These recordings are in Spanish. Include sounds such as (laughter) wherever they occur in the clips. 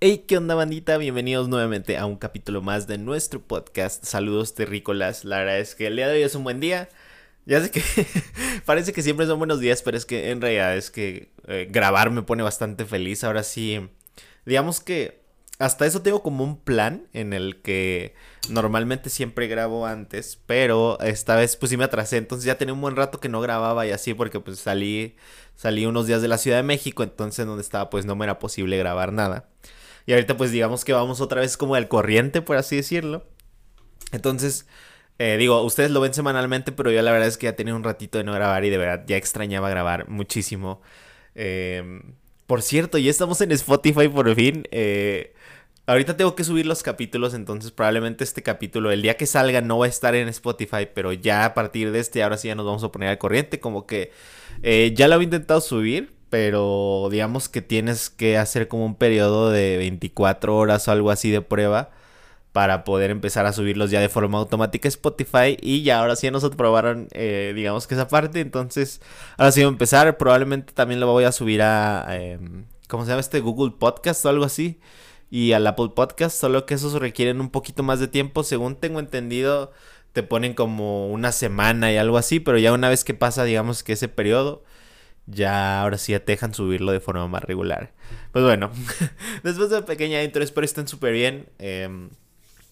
Hey, ¿qué onda bandita? Bienvenidos nuevamente a un capítulo más de nuestro podcast. Saludos terrícolas. La verdad es que el día de hoy es un buen día. Ya sé que (laughs) parece que siempre son buenos días, pero es que en realidad es que eh, grabar me pone bastante feliz. Ahora sí, digamos que hasta eso tengo como un plan en el que normalmente siempre grabo antes, pero esta vez pues sí me atrasé, entonces ya tenía un buen rato que no grababa y así porque pues salí salí unos días de la Ciudad de México, entonces donde estaba pues no me era posible grabar nada. Y ahorita pues digamos que vamos otra vez como al corriente, por así decirlo. Entonces, eh, digo, ustedes lo ven semanalmente, pero yo la verdad es que ya tenía un ratito de no grabar y de verdad ya extrañaba grabar muchísimo. Em, por cierto, ya estamos en Spotify por fin. Eh, ahorita tengo que subir los capítulos, entonces probablemente este capítulo, el día que salga, no va a estar en Spotify, pero ya a partir de este, ahora sí ya nos vamos a poner al corriente. Como que eh, ya lo había intentado subir, pero digamos que tienes que hacer como un periodo de 24 horas o algo así de prueba para poder empezar a subirlos ya de forma automática a Spotify y ya ahora sí nos aprobaron eh, digamos que esa parte. Entonces ahora sí voy a empezar. Probablemente también lo voy a subir a em, ¿cómo se llama este? Google Podcast o algo así. Y al Apple Podcast solo que esos requieren un poquito más de tiempo. Según tengo entendido te ponen como una semana y algo así pero ya una vez que pasa digamos que ese periodo ya ahora sí ya te dejan subirlo de forma más regular. Pues bueno, (laughs) después de la pequeña intro, espero estén súper bien. Em,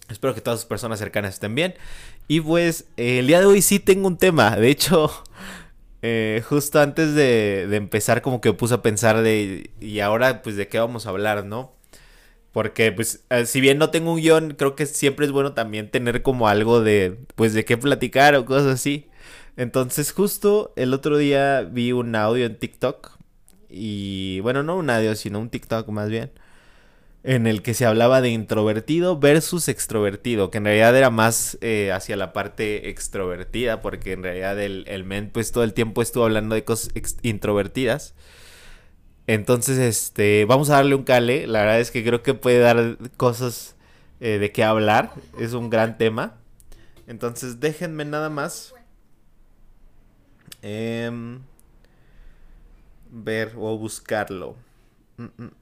espero que todas las personas cercanas estén bien. Y pues el día de hoy sí tengo un tema. De hecho, (laughs) eh, justo antes de, de, empezar como que puse a pensar de... Y ahora pues de qué vamos a hablar, ¿no? Porque pues eh, si bien no tengo un guion, creo que siempre es bueno también tener como algo de... Pues de qué platicar o cosas así. Entonces justo el otro día vi un audio en TikTok y bueno, no un audio, sino un TikTok más bien, en el que se hablaba de introvertido versus extrovertido, que en realidad era más eh, hacia la parte extrovertida, porque en realidad el, el, men pues todo el tiempo estuvo hablando de cosas introvertidas. Entonces, este, vamos a darle un cale, la verdad es que creo que puede dar cosas eh, de qué hablar, es un gran tema. Entonces, déjenme nada más Em, ver o buscarlo. Mm, mm,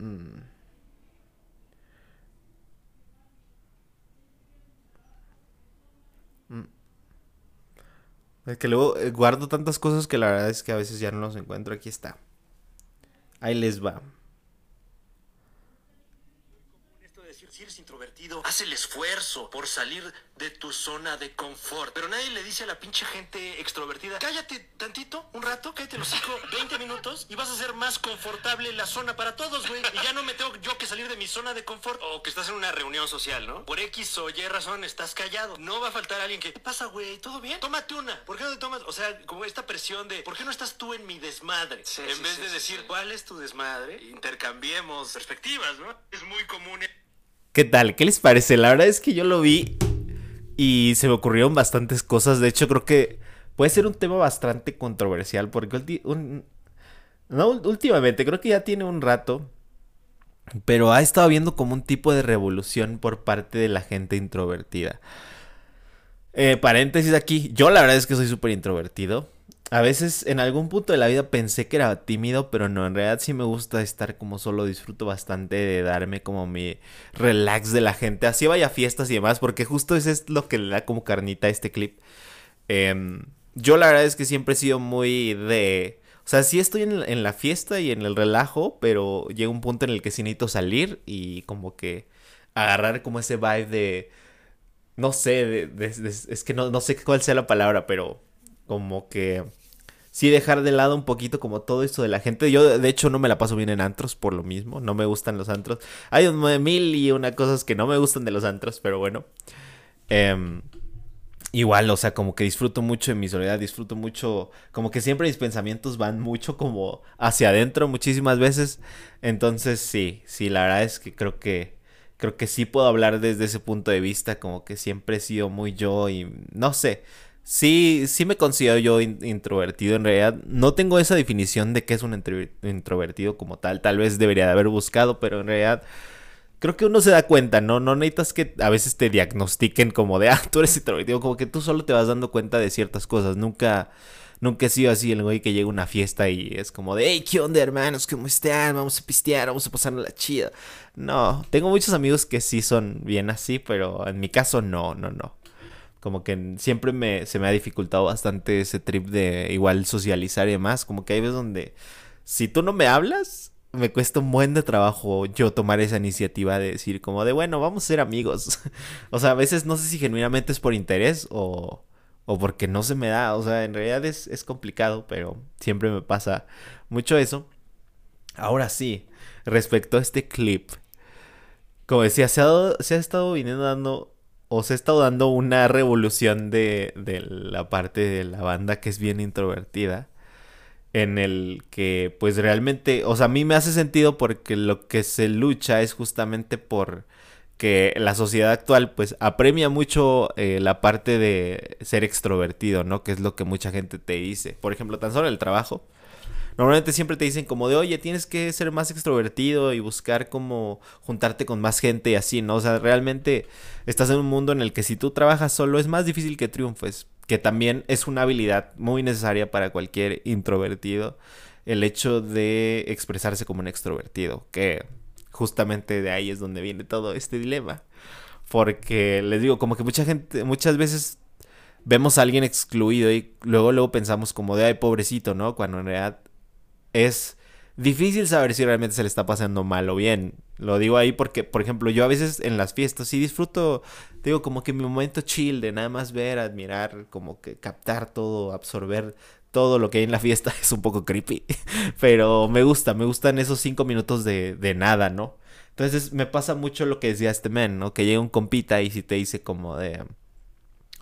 mm. Es que luego eh, guardo tantas cosas que la verdad es que a veces ya no los encuentro. Aquí está. Ahí les va. Si eres introvertido, haz el esfuerzo por salir de tu zona de confort. Pero nadie le dice a la pinche gente extrovertida, cállate tantito, un rato, cállate los cinco, (laughs) 20 minutos y vas a ser más confortable la zona para todos, güey. Y ya no me tengo yo que salir de mi zona de confort. O que estás en una reunión social, ¿no? Por X o Y razón estás callado. No va a faltar alguien que, ¿qué pasa, güey? ¿Todo bien? Tómate una. ¿Por qué no te tomas? O sea, como esta presión de, ¿por qué no estás tú en mi desmadre? Sí, en sí, vez sí, de decir. ¿cuál es tu desmadre? Intercambiemos perspectivas, ¿no? Es muy común. ¿Qué tal? ¿Qué les parece? La verdad es que yo lo vi y se me ocurrieron bastantes cosas. De hecho, creo que puede ser un tema bastante controversial porque un- no, últimamente, creo que ya tiene un rato, pero ha estado habiendo como un tipo de revolución por parte de la gente introvertida. Eh, paréntesis aquí, yo la verdad es que soy súper introvertido. A veces en algún punto de la vida pensé que era tímido, pero no, en realidad sí me gusta estar como solo, disfruto bastante de darme como mi relax de la gente, así vaya a fiestas y demás, porque justo eso es lo que le da como carnita a este clip. Em, yo la verdad es que siempre he sido muy de... O sea, sí estoy en, la fiesta y en el relajo, pero llega un punto en el que sí necesito salir y como que agarrar como ese vibe de... No sé, de- es que no, no sé cuál sea la palabra, pero como que sí dejar de lado un poquito como todo esto de la gente. Yo de hecho no me la paso bien en antros por lo mismo, no me gustan los antros. Hay un mil y una cosas que no me gustan de los antros, pero bueno. Em, igual, o sea, como que disfruto mucho de mi soledad, disfruto mucho, como que siempre mis pensamientos van mucho como hacia adentro muchísimas veces. Entonces sí, sí, la verdad es que creo que creo que sí puedo hablar desde ese punto de vista, como que siempre he sido muy yo y no sé. Sí, sí me considero yo in- introvertido en realidad. No tengo esa definición de qué es un intro- introvertido como tal. Tal vez debería de haber buscado, pero en realidad creo que uno se da cuenta, ¿no? No necesitas que a veces te diagnostiquen como de, (laughs) ah, tú eres introvertido. Como que tú solo te vas dando cuenta de ciertas cosas. Nunca, Nunca he sido así el güey que llega a una fiesta y es como de, hey, ¿qué onda, hermanos? ¿Cómo están? Vamos a pistear, vamos a pasar la chida. No, tengo muchos amigos que sí son bien así, pero en mi caso no, no, no. Como que siempre me, se me ha dificultado bastante ese trip de igual socializar y demás. Como que hay veces donde si tú no me hablas, me cuesta un buen de trabajo yo tomar esa iniciativa de decir como de, bueno, vamos a ser amigos. (laughs) o sea, a veces no sé si genuinamente es por interés o, o porque no se me da. O sea, en realidad es, es complicado, pero siempre me pasa mucho eso. Ahora sí, respecto a este clip. Como decía, se ha, se ha estado viniendo dando o se ha estado dando una revolución de, de la parte de la banda que es bien introvertida en el que pues realmente, o sea, a mí me hace sentido porque lo que se lucha es justamente por que la sociedad actual pues apremia mucho eh, la parte de ser extrovertido, ¿no? Que es lo que mucha gente te dice. Por ejemplo, tan solo el trabajo. Normalmente siempre te dicen como de, oye, tienes que ser más extrovertido y buscar como juntarte con más gente y así, ¿no? O sea, realmente estás en un mundo en el que si tú trabajas solo es más difícil que triunfes que también es una habilidad muy necesaria para cualquier introvertido, el hecho de expresarse como un extrovertido, que justamente de ahí es donde viene todo este dilema. Porque les digo, como que mucha gente, muchas veces vemos a alguien excluido y luego luego pensamos como de ay pobrecito, ¿no? Cuando en realidad es difícil saber si realmente se le está pasando mal o bien. Lo digo ahí porque, por ejemplo, yo a veces en las fiestas sí disfruto, digo, como que mi momento chill de nada más ver, admirar, como que captar todo, absorber todo lo que hay en la fiesta (laughs) es un poco creepy. (laughs) Pero me gusta, me gustan esos cinco minutos de, de nada, ¿no? Entonces me pasa mucho lo que decía este men, ¿no? Que llega un compita y si te dice como de...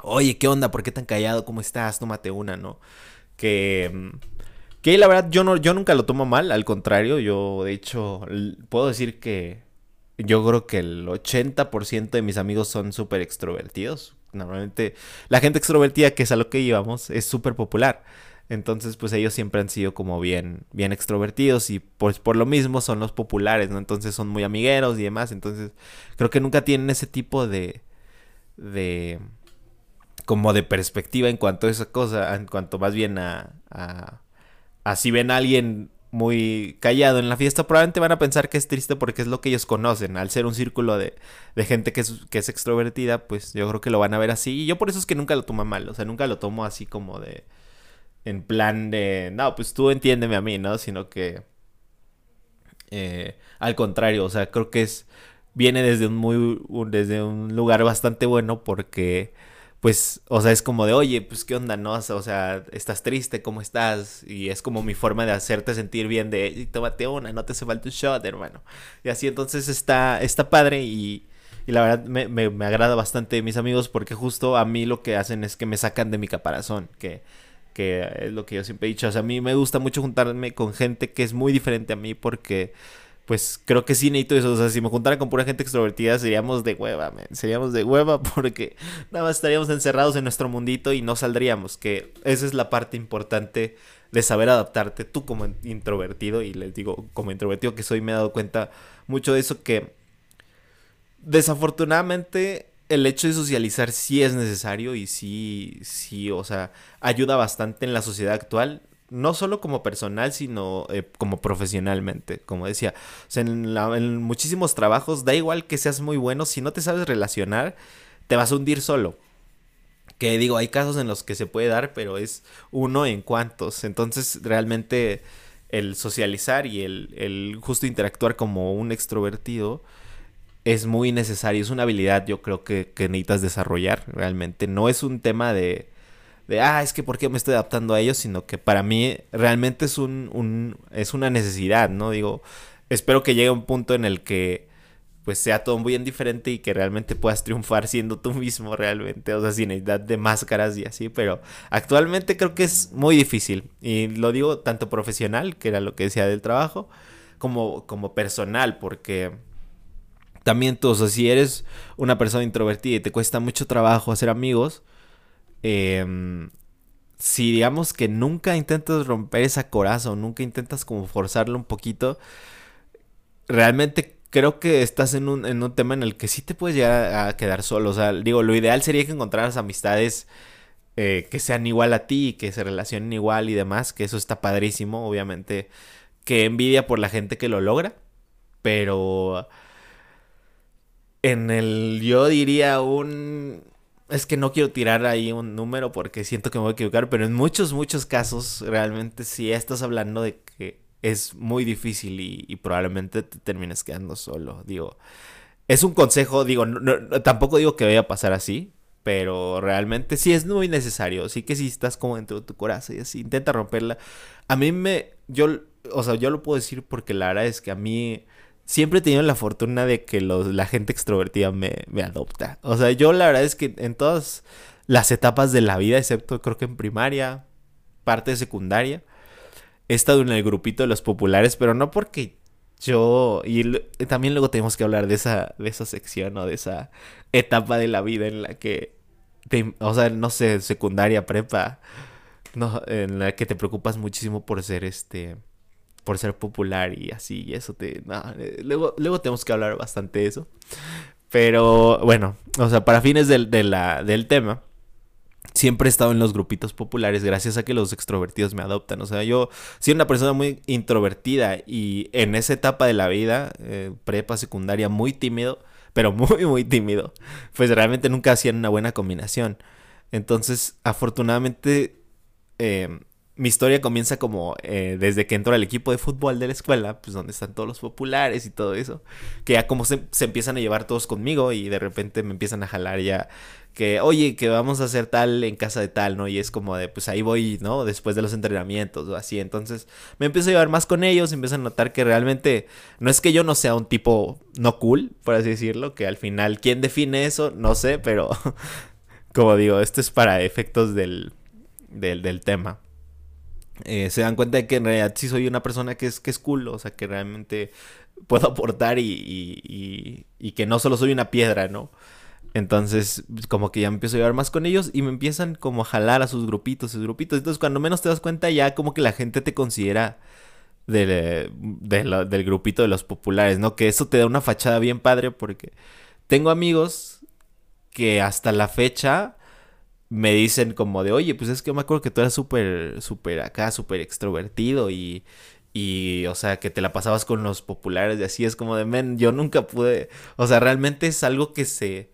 Oye, ¿qué onda? ¿Por qué tan callado? ¿Cómo estás? Tómate una, ¿no? Que mm, que la verdad yo, no, yo nunca lo tomo mal, al contrario, yo de hecho puedo decir que yo creo que el 80% de mis amigos son súper extrovertidos. Normalmente la gente extrovertida, que es a lo que íbamos, es súper popular. Entonces, pues ellos siempre han sido como bien, bien extrovertidos y pues por lo mismo son los populares, ¿no? Entonces son muy amigueros y demás. Entonces, creo que nunca tienen ese tipo de, de, como de perspectiva en cuanto a esa cosa, en cuanto más bien a así ven a alguien muy callado en la fiesta, probablemente van a pensar que es triste porque es lo que ellos conocen. Al ser un círculo de, de gente que es, que es extrovertida, pues yo creo que lo van a ver así. Y yo por eso es que nunca lo tomo mal. O sea, nunca lo tomo así como de. En plan de. No, pues tú entiéndeme a mí, ¿no? Sino que. Eh, al contrario, o sea, creo que es. Viene desde un muy. Desde un lugar bastante bueno porque pues, o sea, es como de, oye, pues, ¿qué onda, no? O sea, estás triste, ¿cómo estás? Y es como mi forma de hacerte sentir bien de, tómate una, no te hace falta un shot, hermano. Y así entonces está, está padre y, y la verdad me, me, me, agrada bastante mis amigos porque justo a mí lo que hacen es que me sacan de mi caparazón, que, que es lo que yo siempre he dicho. O sea, a mí me gusta mucho juntarme con gente que es muy diferente a mí porque pues creo que sí necesito eso. O sea, si me juntara con pura gente extrovertida, seríamos de hueva, man. Seríamos de hueva (laughs) porque nada más estaríamos encerrados en nuestro mundito y no saldríamos. Que esa es la parte importante de saber adaptarte tú como introvertido. Y les digo, como introvertido que soy, me he dado cuenta mucho de eso que desafortunadamente el hecho de socializar sí es necesario y sí, sí, o sea, ayuda bastante en la sociedad actual no solo como personal, sino eh, como profesionalmente. Como decía, en, muchísimos trabajos da igual que seas muy bueno, si no te sabes relacionar, te vas a hundir solo. Que digo, hay casos en los que se puede dar, pero es uno en cuantos. Entonces, realmente el socializar y el, el justo interactuar como un extrovertido es muy necesario. Es una habilidad, yo creo que, que necesitas desarrollar realmente. No es un tema de de, ah, es que por qué me estoy adaptando a ellos, sino que para mí realmente es, un, es una necesidad, ¿no? Digo, espero que llegue un punto en el que pues sea todo muy diferente y que realmente puedas triunfar siendo tú mismo realmente, o sea, sin necesidad de máscaras y así, pero actualmente creo que es muy difícil y lo digo tanto profesional, que era lo que decía del trabajo, como, como personal, porque también tú, o sea, si eres una persona introvertida y te cuesta mucho trabajo hacer amigos, eh, si digamos que nunca intentas romper esa coraza o nunca intentas como forzarlo un poquito, realmente creo que estás en un, en un tema en el que sí te puedes llegar a, quedar solo. O sea, digo, lo ideal sería que encontraras amistades eh, que sean igual a ti, que se relacionen igual y demás, que eso está padrísimo, obviamente, que envidia por la gente que lo logra, pero en el, yo diría un, es que no quiero tirar ahí un número porque siento que me voy a equivocar, pero en muchos, muchos casos realmente si estás hablando de que es muy difícil y, probablemente te termines quedando solo. Digo, es un consejo, digo, tampoco digo que vaya a pasar así, pero realmente sí es muy necesario. Sí que si estás como dentro de tu corazón y así, intenta romperla. A mí me, yo, o sea, yo lo puedo decir porque la es que a mí siempre he tenido la fortuna de que los, la gente extrovertida me, me adopta. O sea, yo la verdad es que en todas las etapas de la vida, excepto creo que en primaria, parte secundaria, he estado en el grupito de los populares, pero no porque yo y también luego tenemos que hablar de esa de esa sección o de esa etapa de la vida en la que o sea, no sé, secundaria, prepa, no, en la que te preocupas muchísimo por ser este por ser popular y así y eso te eh, luego luego tenemos que hablar bastante de eso. Pero bueno, o sea, para fines del, de la, del tema, siempre he estado en los grupitos populares gracias a que los extrovertidos me adoptan. O sea, yo soy una persona muy introvertida y en esa etapa de la vida, eh, prepa, secundaria, muy tímido, pero muy, muy tímido. Pues realmente nunca hacían una buena combinación. Entonces, afortunadamente, eh, mi historia comienza como eh, desde que entro al equipo de fútbol de la escuela, pues donde están todos los populares y todo eso, que ya como se, se, empiezan a llevar todos conmigo y de repente me empiezan a jalar ya que, oye, que vamos a hacer tal en casa de tal, ¿no? Y es como de, pues ahí voy, ¿no? Después de los entrenamientos o así. Entonces me empiezo a llevar más con ellos, empiezo a notar que realmente no es que yo no sea un tipo no cool, por así decirlo, que al final, ¿quién define eso? No sé, pero (laughs) como digo, esto es para efectos del, del, del tema. Eh, se dan cuenta de que en realidad sí soy una persona que es, que es cool, o sea, que realmente puedo aportar y, y, y que no solo soy una piedra, ¿no? Entonces, como que ya me empiezo a llevar más con ellos y me empiezan como a jalar a sus grupitos, sus grupitos. Entonces, cuando menos te das cuenta, ya como que la gente te considera del, del grupito de los populares, ¿no? Que eso te da una fachada bien padre porque tengo amigos que hasta la fecha me dicen como de, oye, pues es que me acuerdo que tú eras súper, súper acá, súper extrovertido y, y, o sea, que te la pasabas con los populares y así es como de, men, yo nunca pude, o sea, realmente es algo que se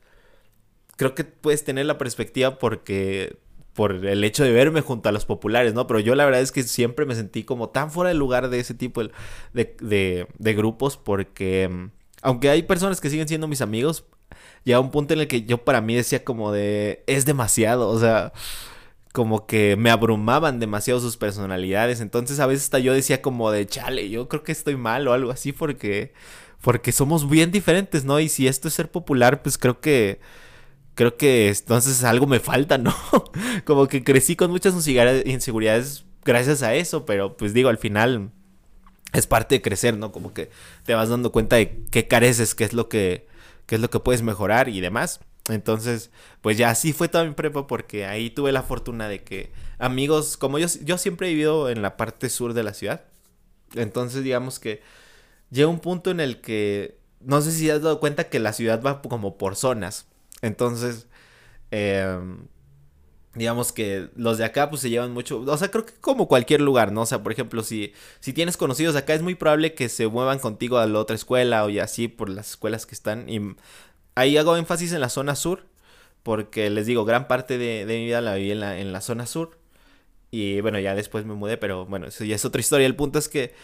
creo que puedes tener la perspectiva porque por el hecho de verme junto a los populares, ¿no? Pero yo la verdad es que siempre me sentí como tan fuera de lugar de ese tipo de, de, de grupos porque aunque hay personas que siguen siendo mis amigos, llega un punto en el que yo para mí decía como de es demasiado, o sea, como que me abrumaban demasiado sus personalidades, entonces a veces hasta yo decía como de chale, yo creo que estoy mal o algo así porque porque somos bien diferentes, ¿no? Y si esto es ser popular, pues creo que creo que entonces algo me falta, ¿no? (laughs) Como que crecí con muchas inseguridades gracias a eso, pero pues digo, al final es parte de crecer, ¿no? Como que te vas dando cuenta de qué careces, qué es lo que, qué es lo que puedes mejorar y demás. Entonces, pues ya así fue toda mi prepa porque ahí tuve la fortuna de que amigos, como yo, yo siempre he vivido en la parte sur de la ciudad. Entonces, digamos que llega un punto en el que, no sé si has dado cuenta que la ciudad va como por zonas. Entonces, em, digamos que los de acá pues se llevan mucho, o sea, creo que como cualquier lugar, ¿no? O sea, por ejemplo, si, si tienes conocidos acá es muy probable que se muevan contigo a la otra escuela o y así por las escuelas que están. Y ahí hago énfasis en la zona sur, porque les digo, gran parte de, mi vida la viví en la, en la zona sur. Y bueno, ya después me mudé, pero bueno, eso ya es otra (laughs) historia. El punto es que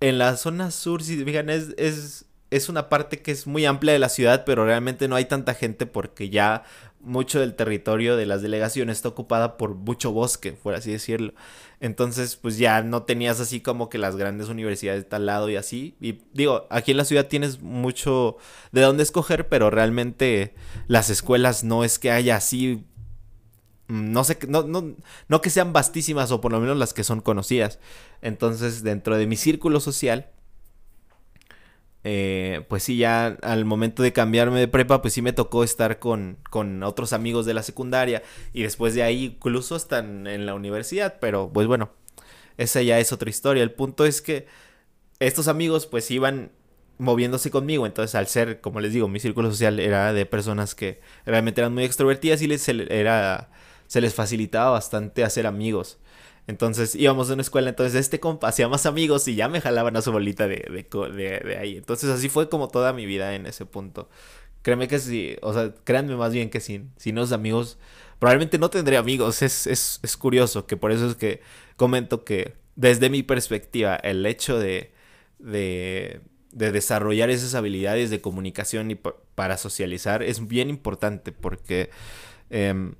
en la zona sur, si fijan, es es una parte que es muy amplia de la ciudad, pero realmente no hay tanta gente porque ya mucho del territorio de las delegaciones está ocupada por mucho bosque, por así decirlo. Entonces, pues ya no tenías así como que las grandes universidades de tal lado y así. Y digo, aquí en la ciudad tienes mucho de dónde escoger, pero realmente las escuelas no es que haya así mm, no sé, no, no, no que sean vastísimas o por lo menos las que son conocidas. Entonces, dentro de mi círculo social, eh, pues sí, ya al momento de cambiarme de prepa, pues sí me tocó estar con, con otros amigos de la secundaria y después de ahí incluso están en la universidad, pero pues bueno, esa ya es otra historia. El punto es que estos amigos pues iban moviéndose conmigo, entonces al ser, como les digo, mi círculo social era de personas que realmente eran muy extrovertidas y les era se les facilitaba bastante hacer amigos. Entonces íbamos a una escuela, entonces este compa hacía más amigos y ya me jalaban a su bolita de, de, de, ahí. Entonces así fue como toda mi vida en ese punto. Créeme que sí, o sea, créanme más bien que sin, sin los amigos, probablemente no tendré amigos. Es, es, es curioso, que por eso es que comento que desde mi perspectiva, el hecho de, de, de desarrollar esas habilidades de comunicación y para socializar es bien importante porque... Em,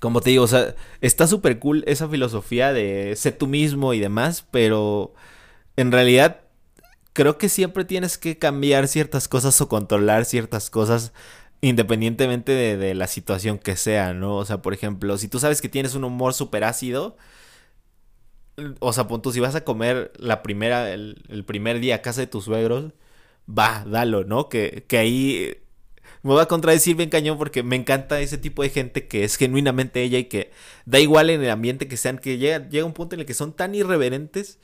como te digo, o sea, está súper cool esa filosofía de ser tú mismo y demás, pero en realidad creo que siempre tienes que cambiar ciertas cosas o controlar ciertas cosas independientemente de, la situación que sea, ¿no? O sea, por ejemplo, si tú sabes que tienes un humor súper ácido, o sea, punto, si vas a comer la primera, el, el, primer día a casa de tus suegros, va, dalo, ¿no? Que, que ahí me voy a contradecir bien cañón porque me encanta ese tipo de gente que es genuinamente ella y que da igual en el ambiente que sean, que llega, llega un punto en el que son tan irreverentes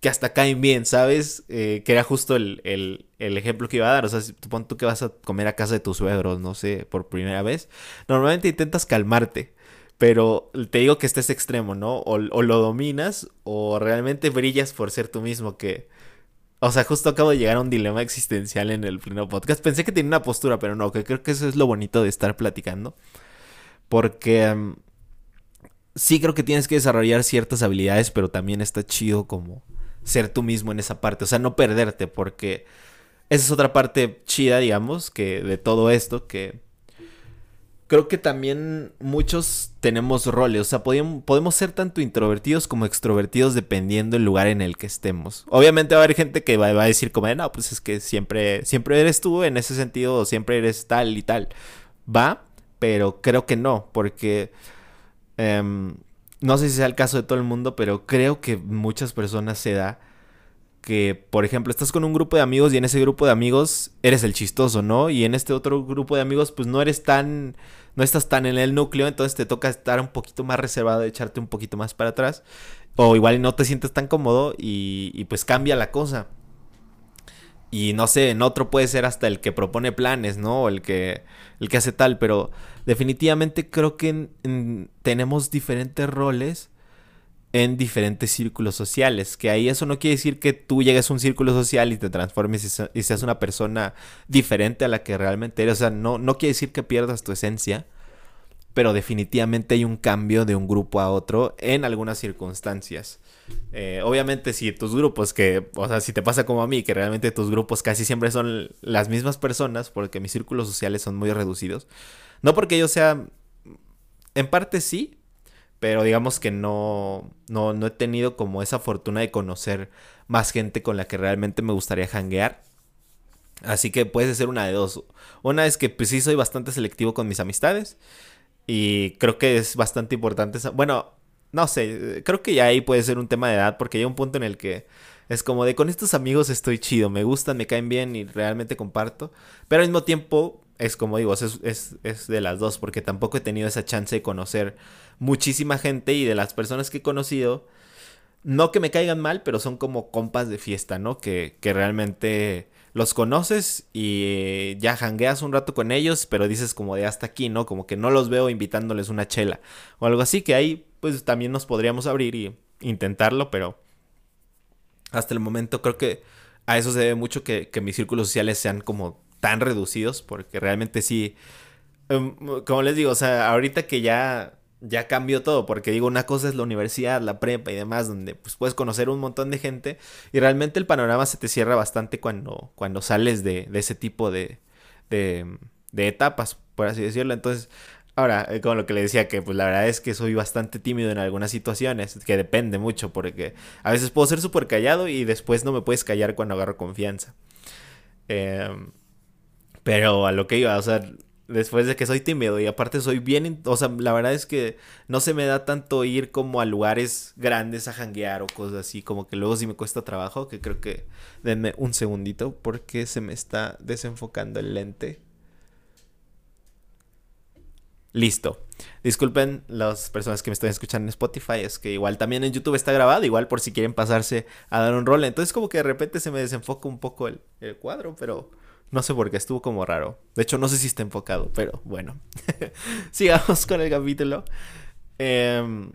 que hasta caen bien, ¿sabes? Eh, que era justo el, ejemplo que iba a dar. O sea, si tú tú que vas a comer a casa de tus suegros, no sé, por primera vez, normalmente intentas calmarte. Pero te digo que este es extremo, ¿no? O, o lo dominas o realmente brillas por ser tú mismo, que o sea, justo acabo de llegar a un dilema existencial en el pleno podcast. Pensé que tenía una postura, pero no, creo que eso es lo bonito de estar platicando. Porque em, sí creo que tienes que desarrollar ciertas habilidades, pero también está chido como ser tú mismo en esa parte. O sea, no perderte, porque esa es otra parte chida, digamos, que de todo esto, que creo que también muchos tenemos roles, o sea, podemos, ser tanto introvertidos como extrovertidos dependiendo del lugar en el que estemos. Obviamente va a haber gente que va, a decir como, no, pues es que siempre, siempre eres tú en ese sentido, siempre eres tal y tal. Va, pero creo que no, porque... Em, no sé si sea el caso de todo el mundo, pero creo que muchas personas se da que, por ejemplo, estás con un grupo de amigos y en ese grupo de amigos eres el chistoso, ¿no? Y en este otro grupo de amigos, pues no eres tan, no estás tan en el núcleo, entonces te toca estar un poquito más reservado, echarte un poquito más para atrás. O igual no te sientes tan cómodo y, pues cambia la cosa. Y no sé, en otro puede ser hasta el que propone planes, ¿no? O el que, el que hace tal, pero definitivamente creo que tenemos diferentes roles en diferentes círculos sociales. Que ahí eso no quiere decir que tú llegues a un círculo social y te transformes y, seas una persona diferente a la que realmente eres. O sea, no, no quiere decir que pierdas tu esencia. Pero definitivamente hay un cambio de un grupo a otro en algunas circunstancias. Eh, obviamente si tus grupos que, o sea, si te pasa como a mí, que realmente tus grupos casi siempre son las mismas personas, porque mis círculos sociales son muy reducidos. No porque yo sea, en parte sí, pero digamos que no, no, no he tenido como esa fortuna de conocer más gente con la que realmente me gustaría hanguear. Así que puede ser una de dos. Una es que pues sí soy bastante selectivo con mis amistades. Y creo que es bastante importante. Bueno, no sé, creo que ya ahí puede ser un tema de edad porque hay un punto en el que es como de con estos amigos estoy chido, me gustan, me caen bien y realmente comparto. Pero al mismo tiempo es como digo, es, es, es de las dos porque tampoco he tenido esa chance de conocer muchísima gente y de las personas que he conocido, no que me caigan mal, pero son como compas de fiesta, ¿no? Que, que realmente los conoces y ya jangueas un rato con ellos, pero dices como de hasta aquí, ¿no? Como que no los veo invitándoles una chela o algo así, que ahí pues también nos podríamos abrir y intentarlo, pero hasta el momento creo que a eso se debe mucho que, que mis círculos sociales sean como tan reducidos, porque realmente sí, em, como les digo, o sea, ahorita que ya ya cambió todo, porque digo, una cosa es la universidad, la prepa y demás, donde pues puedes conocer un montón de gente y realmente el panorama se te cierra bastante cuando, cuando sales de, de ese tipo de, de, etapas, por así decirlo. Entonces, ahora, eh, como lo que le decía, que pues la verdad es que soy bastante tímido en algunas situaciones, que depende mucho, porque a veces puedo ser súper callado y después no me puedes callar cuando agarro confianza. Em, pero a lo que iba, o sea, Después de que soy tímido y aparte soy bien, o sea, la verdad es que no se me da tanto ir como a lugares grandes a janguear o cosas así, como que luego sí me cuesta trabajo, que creo que denme un segundito porque se me está desenfocando el lente. Listo. Disculpen las personas que me están escuchando en Spotify, es que igual también en YouTube está grabado, igual por si quieren pasarse a dar un rol. Entonces como que de repente se me desenfoca un poco el, el cuadro, pero No sé por qué estuvo como raro. De hecho, no sé si está enfocado, pero bueno. (laughs) Sigamos con el capítulo. Em,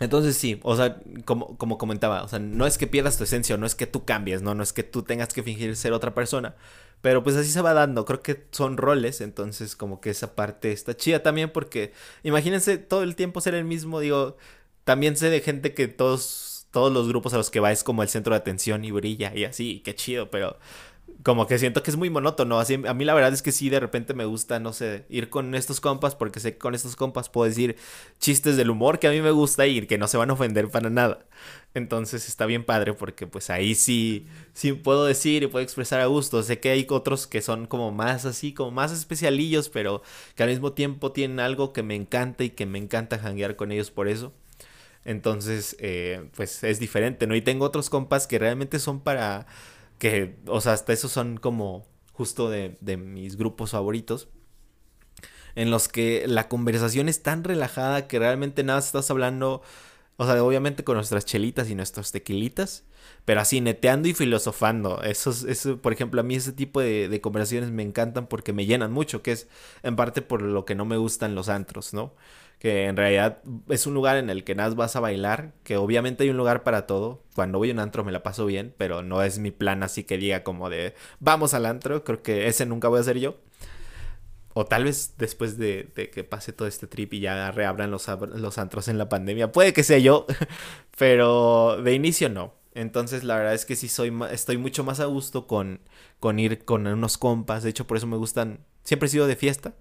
entonces sí, o sea, como, como comentaba, o sea, no es que pierdas tu esencia, no es que tú cambies, ¿no? No es que tú tengas que fingir ser otra persona. Pero pues así se va dando, creo que son roles, entonces como que esa parte está chida también porque imagínense todo el tiempo ser el mismo, digo, también sé de gente que todos, todos los grupos a los que va es como el centro de atención y brilla y así, qué chido, pero como que siento que es muy monótono. Así, a mí la verdad es que sí, de repente me gusta, no sé, ir con estos compas porque sé que con estos compas puedo decir chistes del humor que a mí me gusta ir, que no se van a ofender para nada. Entonces está bien padre porque pues ahí sí, sí puedo decir y puedo expresar a gusto. Sé que hay otros que son como más así, como más especialillos, pero que al mismo tiempo tienen algo que me encanta y que me encanta janguear con ellos por eso. Entonces, eh, pues es diferente, ¿no? Y tengo otros compas que realmente son para que, o sea, hasta esos son como justo de, de mis grupos favoritos en los que la conversación es tan relajada que realmente nada estás hablando, o sea, obviamente con nuestras chelitas y nuestros tequilitas, pero así neteando y filosofando. Eso, eso por ejemplo, a mí ese tipo de, de, conversaciones me encantan porque me llenan mucho, que es en parte por lo que no me gustan los antros, ¿no? Que en realidad es un lugar en el que nada vas a bailar, que obviamente hay un lugar para todo. Cuando voy a un antro me la paso bien, pero no es mi plan así que diga como de vamos al antro, creo que ese nunca voy a hacer yo. O tal vez después de, que pase todo este trip y ya reabran los, los antros en la pandemia, puede que sea yo, (laughs) pero de inicio no. Entonces la verdad es que sí soy estoy mucho más a gusto con, con ir con unos compas. De hecho, por eso me gustan. Siempre he sido de fiesta.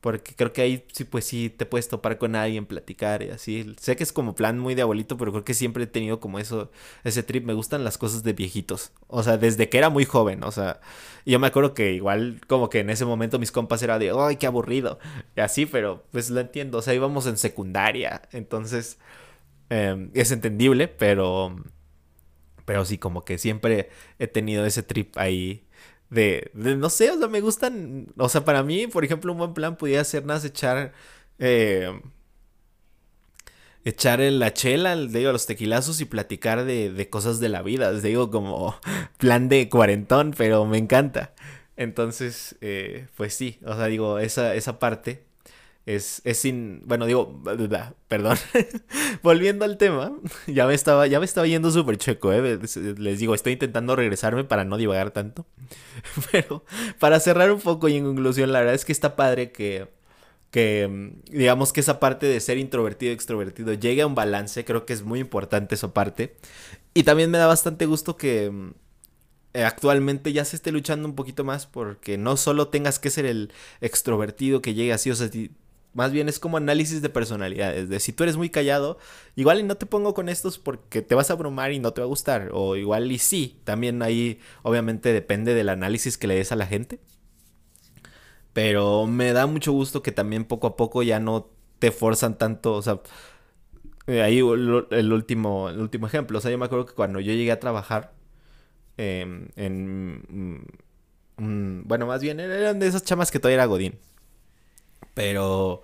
Porque creo que ahí sí, pues sí, te puedes topar con alguien, platicar y así. Sé que es como plan muy de abuelito, pero creo que siempre he tenido como eso, ese trip. Me gustan las cosas de viejitos. O sea, desde que era muy joven. O sea, yo me acuerdo que igual como que en ese momento mis compas era de, ay, qué aburrido. Y así, pero pues lo entiendo. O sea, íbamos en secundaria. Entonces, eh, es entendible, pero... Pero sí, como que siempre he tenido ese trip ahí de, no sé, o sea, me gustan, o sea, para mí, por ejemplo, un buen plan podría ser más echar, eh, echar en la chela, digo, los tequilazos y platicar de, de cosas de la vida, digo, como (laughs) plan de cuarentón, pero me encanta. Entonces, eh, pues sí, o sea, digo, esa, esa parte es, es sin, bueno, digo, perdón, (laughs) volviendo al tema, (laughs) ya me estaba, ya me estaba yendo súper checo, ¿eh? les digo, estoy intentando regresarme para no divagar tanto, (laughs) pero para cerrar un poco y en conclusión, la verdad es que está padre que, que digamos que esa parte de ser introvertido extrovertido llegue a un balance, creo que es muy importante esa parte, y también me da bastante gusto que eh, actualmente ya se esté luchando un poquito más porque no solo tengas que ser el extrovertido que llegue así, o sea, más bien es como análisis de personalidades. De si tú eres muy callado, igual y no te pongo con estos porque te vas a abrumar y no te va a gustar. O igual y sí. También ahí obviamente depende del análisis que le des a la gente. Pero me da mucho gusto que también poco a poco ya no te forzan tanto. O sea, eh, ahí el, último, el último ejemplo. O sea, yo me acuerdo que cuando yo llegué a trabajar em, en... Mm, mm, bueno, más bien eran de esas chamas que todavía era Godín. Pero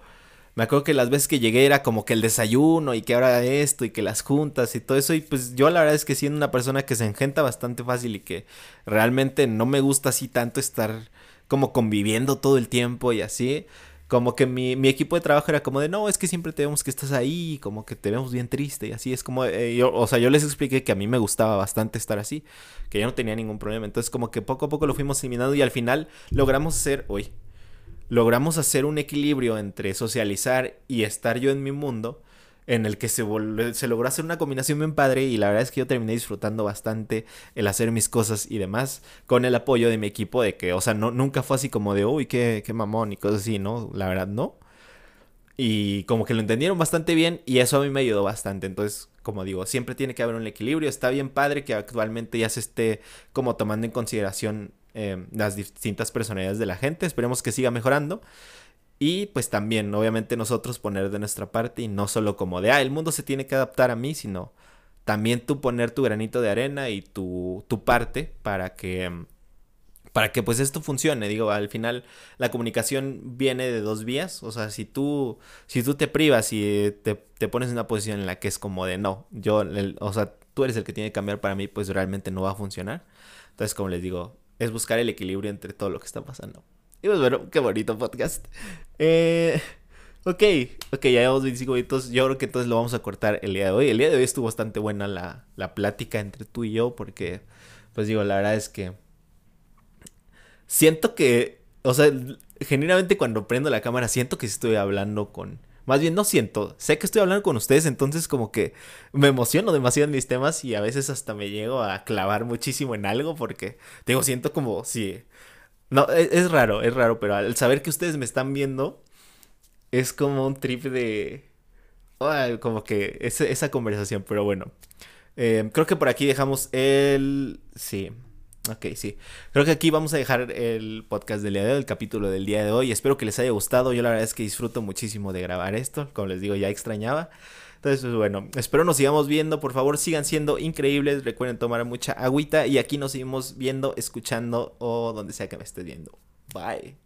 me acuerdo que las veces que llegué era como que el desayuno y que ahora esto y que las juntas y todo eso. Y pues yo la verdad es que siendo una persona que se engenta bastante fácil y que realmente no me gusta así tanto estar como conviviendo todo el tiempo y así. Como que mi, mi equipo de trabajo era como de, no, es que siempre te vemos que estás ahí, como que te vemos bien triste y así. Es como, eh, yo, o sea, yo les expliqué que a mí me gustaba bastante estar así, que yo no tenía ningún problema. Entonces como que poco a poco lo fuimos eliminando y al final logramos ser, hoy logramos hacer un equilibrio entre socializar y estar yo en mi mundo, en el que se, se logró hacer una combinación bien padre y la verdad es que yo terminé disfrutando bastante el hacer mis cosas y demás con el apoyo de mi equipo de que, o sea, no, nunca fue así como de, uy, qué, qué mamón y cosas así, ¿no? La verdad no. Y como que lo entendieron bastante bien y eso a mí me ayudó bastante. Entonces, como digo, siempre tiene que haber un equilibrio. Está bien padre que actualmente ya se esté como tomando en consideración Em, las distintas personalidades de la gente. Esperemos que siga mejorando. Y pues también, obviamente, nosotros poner de nuestra parte y no solo como de, ah, el mundo se tiene que adaptar a mí, sino también tú poner tu granito de arena y tu, tu parte para que, em, para que pues esto funcione. Digo, al final la comunicación viene de dos vías. O sea, si tú, si tú te privas y te, te pones en una posición en la que es como de, no, yo, o sea, tú eres el que tiene que cambiar para mí, pues realmente no va a funcionar. Entonces, como les digo, es buscar el equilibrio entre todo lo que está pasando. Y pues bueno, qué bonito podcast. Eh, ok, ok, ya llevamos 25 minutos. Yo creo que entonces lo vamos a cortar el día de hoy. El día de hoy estuvo bastante buena la, la plática entre tú y yo porque, pues digo, la verdad es que siento que, o sea, genuinamente cuando prendo la cámara siento que estoy hablando con más bien no siento, sé que estoy hablando con ustedes, entonces como que me emociono demasiado en mis temas y a veces hasta me llego a clavar muchísimo en algo porque, digo, siento como si... No, es, es raro, es raro, pero al saber que ustedes me están viendo, es como un trip de... como que ese- esa conversación, pero bueno. Eh, creo que por aquí dejamos el... Sí. Ok, sí. Creo que aquí vamos a dejar el podcast del día de hoy, el capítulo del día de hoy. Espero que les haya gustado. Yo la verdad es que disfruto muchísimo de grabar esto. Como les digo, ya extrañaba. Entonces, pues bueno, espero nos sigamos viendo. Por favor, sigan siendo increíbles. Recuerden tomar mucha agüita. Y aquí nos seguimos viendo, escuchando o donde sea que me estés viendo. Bye.